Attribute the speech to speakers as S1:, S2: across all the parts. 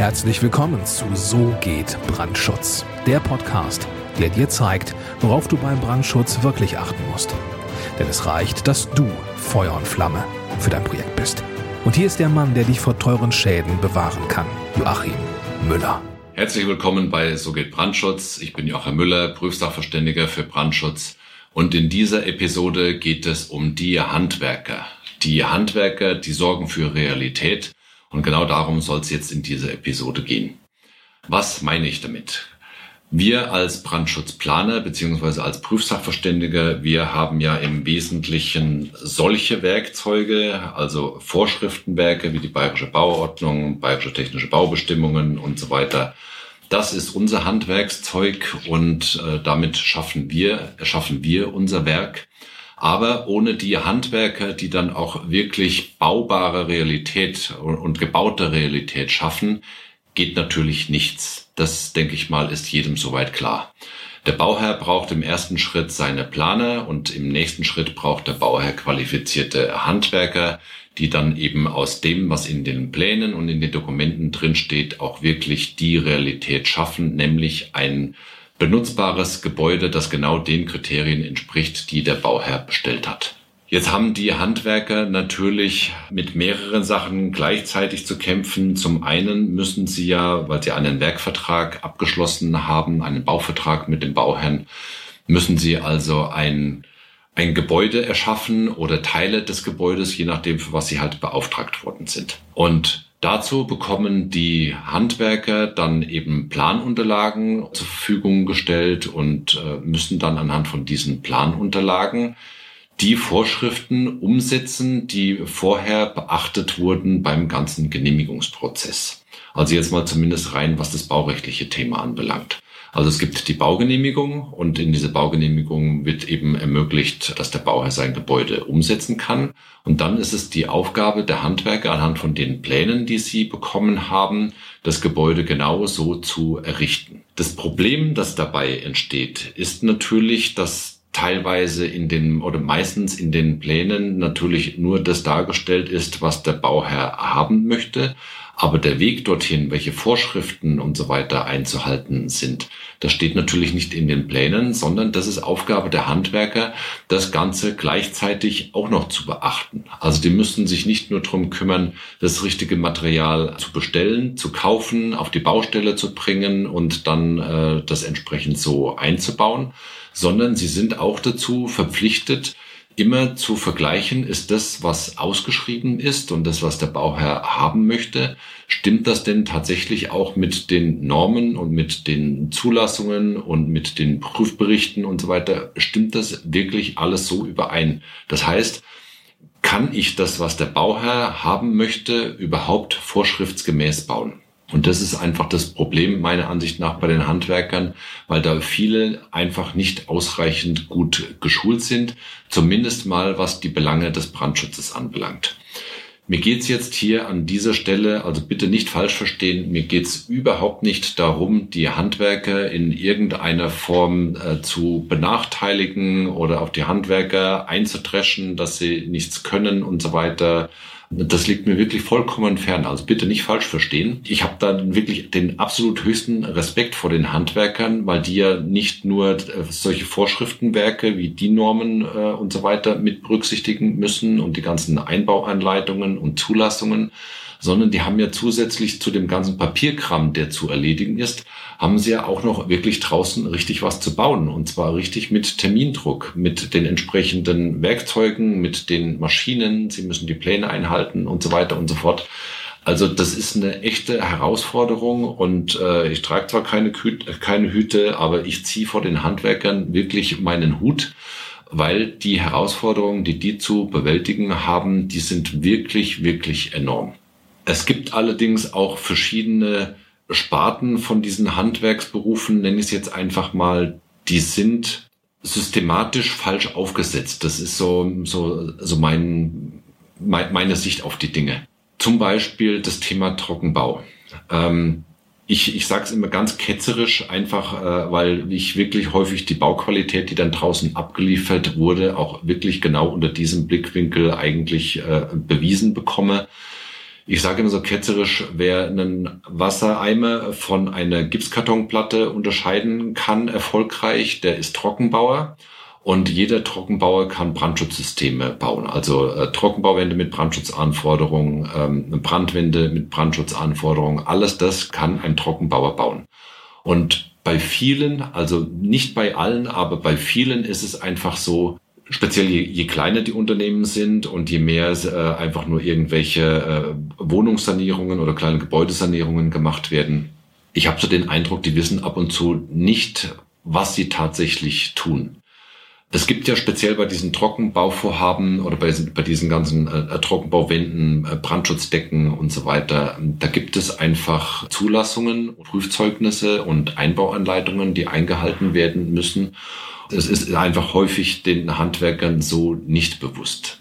S1: Herzlich willkommen zu So geht Brandschutz, der Podcast, der dir zeigt, worauf du beim Brandschutz wirklich achten musst. Denn es reicht, dass du Feuer und Flamme für dein Projekt bist. Und hier ist der Mann, der dich vor teuren Schäden bewahren kann, Joachim Müller.
S2: Herzlich willkommen bei So geht Brandschutz. Ich bin Joachim Müller, Prüfsachverständiger für Brandschutz. Und in dieser Episode geht es um die Handwerker. Die Handwerker, die sorgen für Realität und genau darum soll es jetzt in dieser Episode gehen. Was meine ich damit? Wir als Brandschutzplaner beziehungsweise als Prüfsachverständiger, wir haben ja im Wesentlichen solche Werkzeuge, also Vorschriftenwerke wie die Bayerische Bauordnung, Bayerische Technische Baubestimmungen und so weiter. Das ist unser Handwerkszeug und äh, damit schaffen wir, erschaffen wir unser Werk. Aber ohne die Handwerker, die dann auch wirklich baubare Realität und gebaute Realität schaffen, geht natürlich nichts. Das, denke ich mal, ist jedem soweit klar. Der Bauherr braucht im ersten Schritt seine Planer und im nächsten Schritt braucht der Bauherr qualifizierte Handwerker, die dann eben aus dem, was in den Plänen und in den Dokumenten drinsteht, auch wirklich die Realität schaffen, nämlich ein benutzbares Gebäude, das genau den Kriterien entspricht, die der Bauherr bestellt hat. Jetzt haben die Handwerker natürlich mit mehreren Sachen gleichzeitig zu kämpfen. Zum einen müssen sie ja, weil sie einen Werkvertrag abgeschlossen haben, einen Bauvertrag mit dem Bauherrn, müssen sie also ein, ein Gebäude erschaffen oder Teile des Gebäudes, je nachdem, für was sie halt beauftragt worden sind. Und Dazu bekommen die Handwerker dann eben Planunterlagen zur Verfügung gestellt und äh, müssen dann anhand von diesen Planunterlagen die Vorschriften umsetzen, die vorher beachtet wurden beim ganzen Genehmigungsprozess. Also jetzt mal zumindest rein, was das baurechtliche Thema anbelangt. Also es gibt die Baugenehmigung und in diese Baugenehmigung wird eben ermöglicht, dass der Bauherr sein Gebäude umsetzen kann. Und dann ist es die Aufgabe der Handwerker anhand von den Plänen, die sie bekommen haben, das Gebäude genau so zu errichten. Das Problem, das dabei entsteht, ist natürlich, dass teilweise in den oder meistens in den Plänen natürlich nur das dargestellt ist, was der Bauherr haben möchte. Aber der Weg dorthin, welche Vorschriften und so weiter einzuhalten sind, das steht natürlich nicht in den Plänen, sondern das ist Aufgabe der Handwerker, das Ganze gleichzeitig auch noch zu beachten. Also die müssen sich nicht nur darum kümmern, das richtige Material zu bestellen, zu kaufen, auf die Baustelle zu bringen und dann äh, das entsprechend so einzubauen, sondern sie sind auch dazu verpflichtet, immer zu vergleichen, ist das, was ausgeschrieben ist und das, was der Bauherr haben möchte, stimmt das denn tatsächlich auch mit den Normen und mit den Zulassungen und mit den Prüfberichten und so weiter? Stimmt das wirklich alles so überein? Das heißt, kann ich das, was der Bauherr haben möchte, überhaupt vorschriftsgemäß bauen? Und das ist einfach das Problem meiner Ansicht nach bei den Handwerkern, weil da viele einfach nicht ausreichend gut geschult sind, zumindest mal was die Belange des Brandschutzes anbelangt. Mir geht's jetzt hier an dieser Stelle, also bitte nicht falsch verstehen, mir geht's überhaupt nicht darum, die Handwerker in irgendeiner Form äh, zu benachteiligen oder auf die Handwerker einzudreschen, dass sie nichts können und so weiter das liegt mir wirklich vollkommen fern. Also bitte nicht falsch verstehen. Ich habe da wirklich den absolut höchsten Respekt vor den Handwerkern, weil die ja nicht nur äh, solche Vorschriftenwerke wie die Normen äh, und so weiter mit berücksichtigen müssen und die ganzen Einbauanleitungen und Zulassungen, sondern die haben ja zusätzlich zu dem ganzen Papierkram, der zu erledigen ist, haben sie ja auch noch wirklich draußen richtig was zu bauen. Und zwar richtig mit Termindruck, mit den entsprechenden Werkzeugen, mit den Maschinen. Sie müssen die Pläne einhalten und so weiter und so fort. Also das ist eine echte Herausforderung und äh, ich trage zwar keine, keine Hüte, aber ich ziehe vor den Handwerkern wirklich meinen Hut, weil die Herausforderungen, die die zu bewältigen haben, die sind wirklich, wirklich enorm. Es gibt allerdings auch verschiedene Sparten von diesen Handwerksberufen, nenne ich es jetzt einfach mal, die sind systematisch falsch aufgesetzt. Das ist so, so, so mein, mein, meine Sicht auf die Dinge. Zum Beispiel das Thema Trockenbau. Ähm, ich, ich sage es immer ganz ketzerisch, einfach äh, weil ich wirklich häufig die Bauqualität, die dann draußen abgeliefert wurde, auch wirklich genau unter diesem Blickwinkel eigentlich äh, bewiesen bekomme. Ich sage immer so ketzerisch, wer einen Wassereimer von einer Gipskartonplatte unterscheiden kann, erfolgreich, der ist Trockenbauer. Und jeder Trockenbauer kann Brandschutzsysteme bauen. Also äh, Trockenbauwände mit Brandschutzanforderungen, ähm, Brandwände mit Brandschutzanforderungen, alles das kann ein Trockenbauer bauen. Und bei vielen, also nicht bei allen, aber bei vielen ist es einfach so, speziell je, je kleiner die Unternehmen sind und je mehr äh, einfach nur irgendwelche äh, Wohnungssanierungen oder kleine Gebäudesanierungen gemacht werden. Ich habe so den Eindruck, die wissen ab und zu nicht, was sie tatsächlich tun. Es gibt ja speziell bei diesen Trockenbauvorhaben oder bei, bei diesen ganzen äh, Trockenbauwänden, äh, Brandschutzdecken und so weiter, da gibt es einfach Zulassungen, Prüfzeugnisse und Einbauanleitungen, die eingehalten werden müssen. Es ist einfach häufig den Handwerkern so nicht bewusst.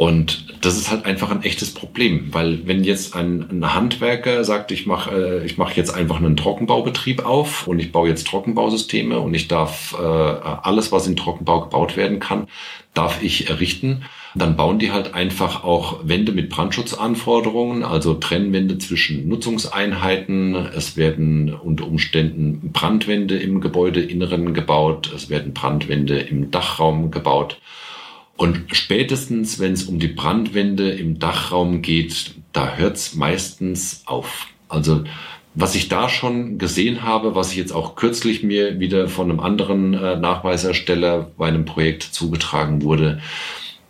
S2: Und das ist halt einfach ein echtes Problem, weil wenn jetzt ein, ein Handwerker sagt, ich mache äh, ich mach jetzt einfach einen Trockenbaubetrieb auf und ich baue jetzt Trockenbausysteme und ich darf äh, alles, was in Trockenbau gebaut werden kann, darf ich errichten, dann bauen die halt einfach auch Wände mit Brandschutzanforderungen, also Trennwände zwischen Nutzungseinheiten. Es werden unter Umständen Brandwände im Gebäudeinneren gebaut, es werden Brandwände im Dachraum gebaut. Und spätestens, wenn es um die Brandwände im Dachraum geht, da hört es meistens auf. Also was ich da schon gesehen habe, was ich jetzt auch kürzlich mir wieder von einem anderen äh, Nachweisersteller bei einem Projekt zugetragen wurde,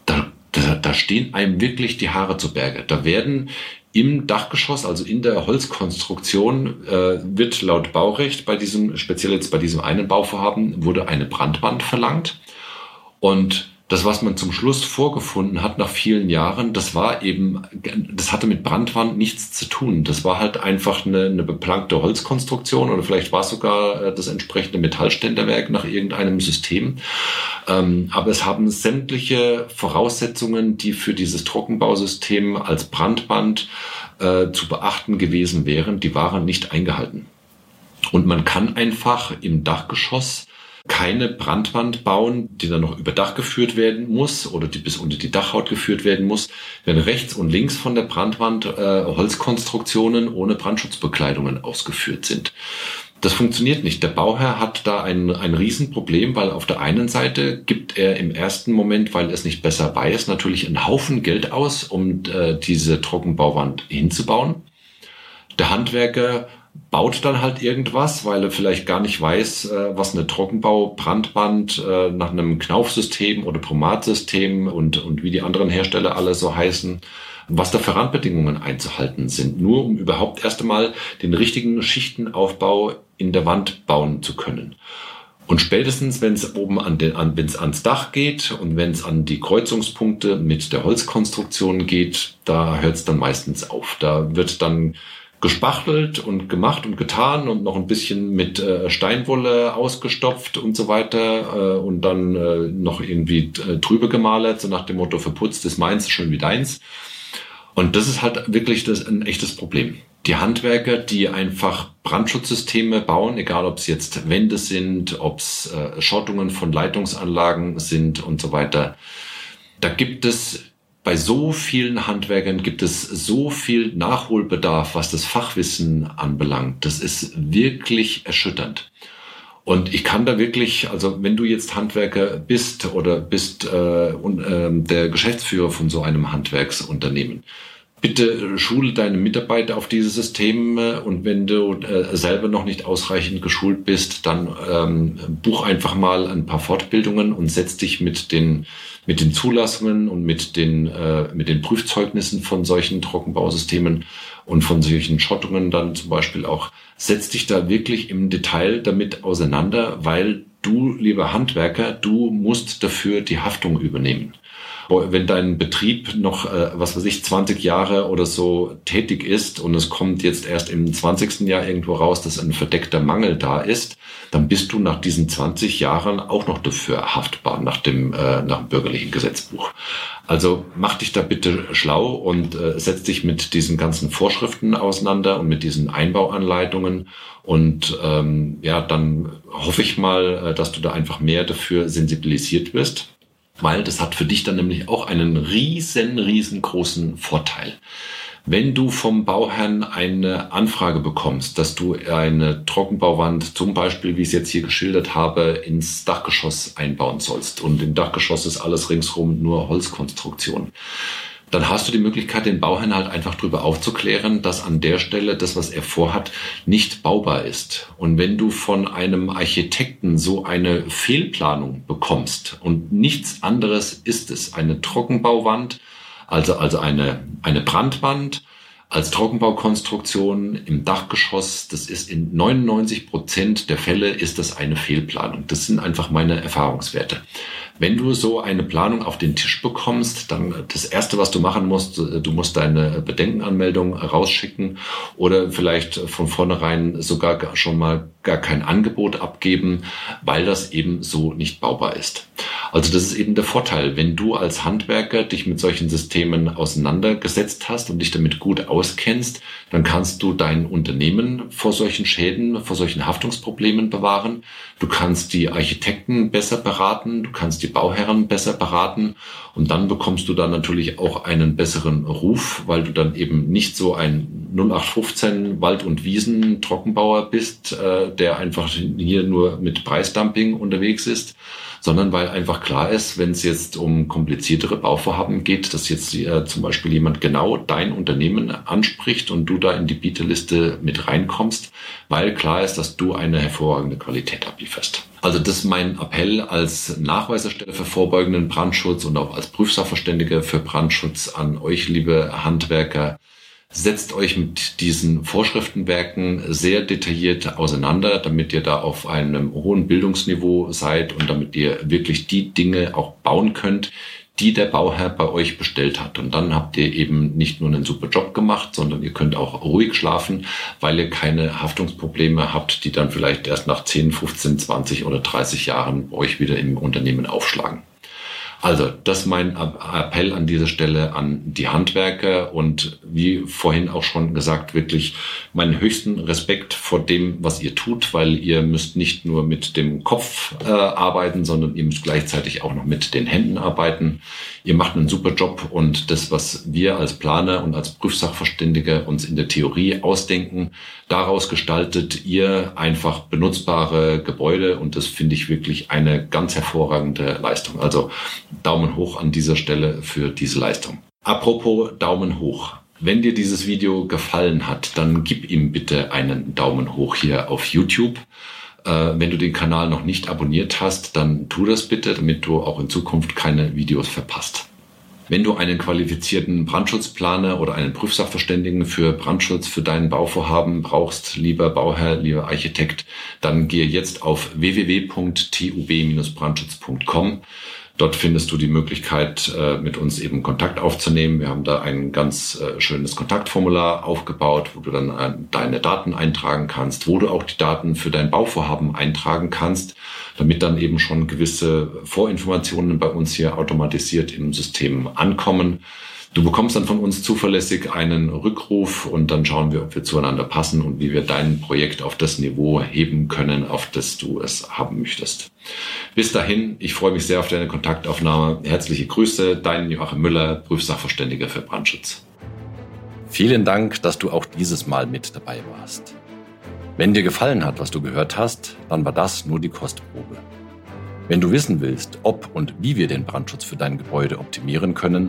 S2: da, da, da stehen einem wirklich die Haare zu Berge. Da werden im Dachgeschoss, also in der Holzkonstruktion, äh, wird laut Baurecht bei diesem, speziell jetzt bei diesem einen Bauvorhaben, wurde eine Brandwand verlangt. Und das, was man zum Schluss vorgefunden hat nach vielen Jahren, das war eben, das hatte mit Brandwand nichts zu tun. Das war halt einfach eine, eine beplankte Holzkonstruktion oder vielleicht war es sogar äh, das entsprechende Metallständerwerk nach irgendeinem System. Ähm, aber es haben sämtliche Voraussetzungen, die für dieses Trockenbausystem als Brandwand äh, zu beachten gewesen wären, die waren nicht eingehalten. Und man kann einfach im Dachgeschoss keine Brandwand bauen, die dann noch über Dach geführt werden muss oder die bis unter die Dachhaut geführt werden muss, wenn rechts und links von der Brandwand äh, Holzkonstruktionen ohne Brandschutzbekleidungen ausgeführt sind. Das funktioniert nicht. Der Bauherr hat da ein, ein Riesenproblem, weil auf der einen Seite gibt er im ersten Moment, weil er es nicht besser weiß, natürlich einen Haufen Geld aus, um äh, diese Trockenbauwand hinzubauen. Der Handwerker baut dann halt irgendwas, weil er vielleicht gar nicht weiß, äh, was eine Trockenbau-Brandwand äh, nach einem Knaufsystem oder Promatsystem und, und wie die anderen Hersteller alle so heißen, was da für Randbedingungen einzuhalten sind, nur um überhaupt erst einmal den richtigen Schichtenaufbau in der Wand bauen zu können. Und spätestens, wenn es oben an den, an, wenn es ans Dach geht und wenn es an die Kreuzungspunkte mit der Holzkonstruktion geht, da hört es dann meistens auf. Da wird dann gespachtelt und gemacht und getan und noch ein bisschen mit äh, Steinwolle ausgestopft und so weiter äh, und dann äh, noch irgendwie äh, trübe gemalert, so nach dem Motto verputzt ist meins, schön wie deins. Und das ist halt wirklich das, ein echtes Problem. Die Handwerker, die einfach Brandschutzsysteme bauen, egal ob es jetzt Wände sind, ob es äh, Schottungen von Leitungsanlagen sind und so weiter, da gibt es bei so vielen Handwerkern gibt es so viel Nachholbedarf, was das Fachwissen anbelangt. Das ist wirklich erschütternd. Und ich kann da wirklich, also wenn du jetzt Handwerker bist oder bist äh, und, äh, der Geschäftsführer von so einem Handwerksunternehmen, bitte schule deine Mitarbeiter auf diese Systeme und wenn du äh, selber noch nicht ausreichend geschult bist, dann ähm, buch einfach mal ein paar Fortbildungen und setz dich mit den mit den Zulassungen und mit den, äh, mit den Prüfzeugnissen von solchen Trockenbausystemen und von solchen Schottungen dann zum Beispiel auch, setz dich da wirklich im Detail damit auseinander, weil du, lieber Handwerker, du musst dafür die Haftung übernehmen wenn dein Betrieb noch, äh, was weiß ich, 20 Jahre oder so tätig ist und es kommt jetzt erst im 20. Jahr irgendwo raus, dass ein verdeckter Mangel da ist, dann bist du nach diesen 20 Jahren auch noch dafür haftbar nach dem, äh, nach dem bürgerlichen Gesetzbuch. Also mach dich da bitte schlau und äh, setz dich mit diesen ganzen Vorschriften auseinander und mit diesen Einbauanleitungen. Und ähm, ja, dann hoffe ich mal, äh, dass du da einfach mehr dafür sensibilisiert wirst weil das hat für dich dann nämlich auch einen riesen, riesengroßen Vorteil. Wenn du vom Bauherrn eine Anfrage bekommst, dass du eine Trockenbauwand, zum Beispiel, wie ich es jetzt hier geschildert habe, ins Dachgeschoss einbauen sollst und im Dachgeschoss ist alles ringsherum nur Holzkonstruktion, dann hast du die Möglichkeit, den Bauherrn halt einfach darüber aufzuklären, dass an der Stelle das, was er vorhat, nicht baubar ist. Und wenn du von einem Architekten so eine Fehlplanung bekommst und nichts anderes ist es, eine Trockenbauwand, also, also eine, eine Brandwand, als Trockenbaukonstruktion im Dachgeschoss, das ist in 99 Prozent der Fälle ist das eine Fehlplanung. Das sind einfach meine Erfahrungswerte. Wenn du so eine Planung auf den Tisch bekommst, dann das erste, was du machen musst, du musst deine Bedenkenanmeldung rausschicken oder vielleicht von vornherein sogar schon mal gar kein Angebot abgeben, weil das eben so nicht baubar ist. Also das ist eben der Vorteil, wenn du als Handwerker dich mit solchen Systemen auseinandergesetzt hast und dich damit gut auskennst, dann kannst du dein Unternehmen vor solchen Schäden, vor solchen Haftungsproblemen bewahren. Du kannst die Architekten besser beraten, du kannst die Bauherren besser beraten und dann bekommst du dann natürlich auch einen besseren Ruf, weil du dann eben nicht so ein 0815 Wald- und Wiesen-Trockenbauer bist, äh, der einfach hier nur mit Preisdumping unterwegs ist, sondern weil einfach klar ist, wenn es jetzt um kompliziertere Bauvorhaben geht, dass jetzt äh, zum Beispiel jemand genau dein Unternehmen anspricht und du da in die Bieterliste mit reinkommst, weil klar ist, dass du eine hervorragende Qualität ablieferst. Also das ist mein Appell als Nachweiserstelle für vorbeugenden Brandschutz und auch als Prüfsachverständige für Brandschutz an euch, liebe Handwerker. Setzt euch mit diesen Vorschriftenwerken sehr detailliert auseinander, damit ihr da auf einem hohen Bildungsniveau seid und damit ihr wirklich die Dinge auch bauen könnt, die der Bauherr bei euch bestellt hat. Und dann habt ihr eben nicht nur einen super Job gemacht, sondern ihr könnt auch ruhig schlafen, weil ihr keine Haftungsprobleme habt, die dann vielleicht erst nach 10, 15, 20 oder 30 Jahren euch wieder im Unternehmen aufschlagen. Also, das ist mein Appell an dieser Stelle an die Handwerker und wie vorhin auch schon gesagt, wirklich meinen höchsten Respekt vor dem, was ihr tut, weil ihr müsst nicht nur mit dem Kopf äh, arbeiten, sondern ihr müsst gleichzeitig auch noch mit den Händen arbeiten. Ihr macht einen super Job und das, was wir als Planer und als Prüfsachverständige uns in der Theorie ausdenken, daraus gestaltet ihr einfach benutzbare Gebäude und das finde ich wirklich eine ganz hervorragende Leistung. Also Daumen hoch an dieser Stelle für diese Leistung. Apropos Daumen hoch. Wenn dir dieses Video gefallen hat, dann gib ihm bitte einen Daumen hoch hier auf YouTube. Äh, wenn du den Kanal noch nicht abonniert hast, dann tu das bitte, damit du auch in Zukunft keine Videos verpasst. Wenn du einen qualifizierten Brandschutzplaner oder einen Prüfsachverständigen für Brandschutz für deinen Bauvorhaben brauchst, lieber Bauherr, lieber Architekt, dann gehe jetzt auf www.tub-brandschutz.com. Dort findest du die Möglichkeit, äh, mit uns eben Kontakt aufzunehmen. Wir haben da ein ganz äh, schönes Kontaktformular aufgebaut, wo du dann äh, deine Daten eintragen kannst, wo du auch die Daten für dein Bauvorhaben eintragen kannst, damit dann eben schon gewisse Vorinformationen bei uns hier automatisiert im System ankommen. Du bekommst dann von uns zuverlässig einen Rückruf und dann schauen wir, ob wir zueinander passen und wie wir dein Projekt auf das Niveau heben können, auf das du es haben möchtest. Bis dahin, ich freue mich sehr auf deine Kontaktaufnahme. Herzliche Grüße, dein Joachim Müller, Prüfsachverständiger für Brandschutz.
S3: Vielen Dank, dass du auch dieses Mal mit dabei warst. Wenn dir gefallen hat, was du gehört hast, dann war das nur die Kostprobe. Wenn du wissen willst, ob und wie wir den Brandschutz für dein Gebäude optimieren können,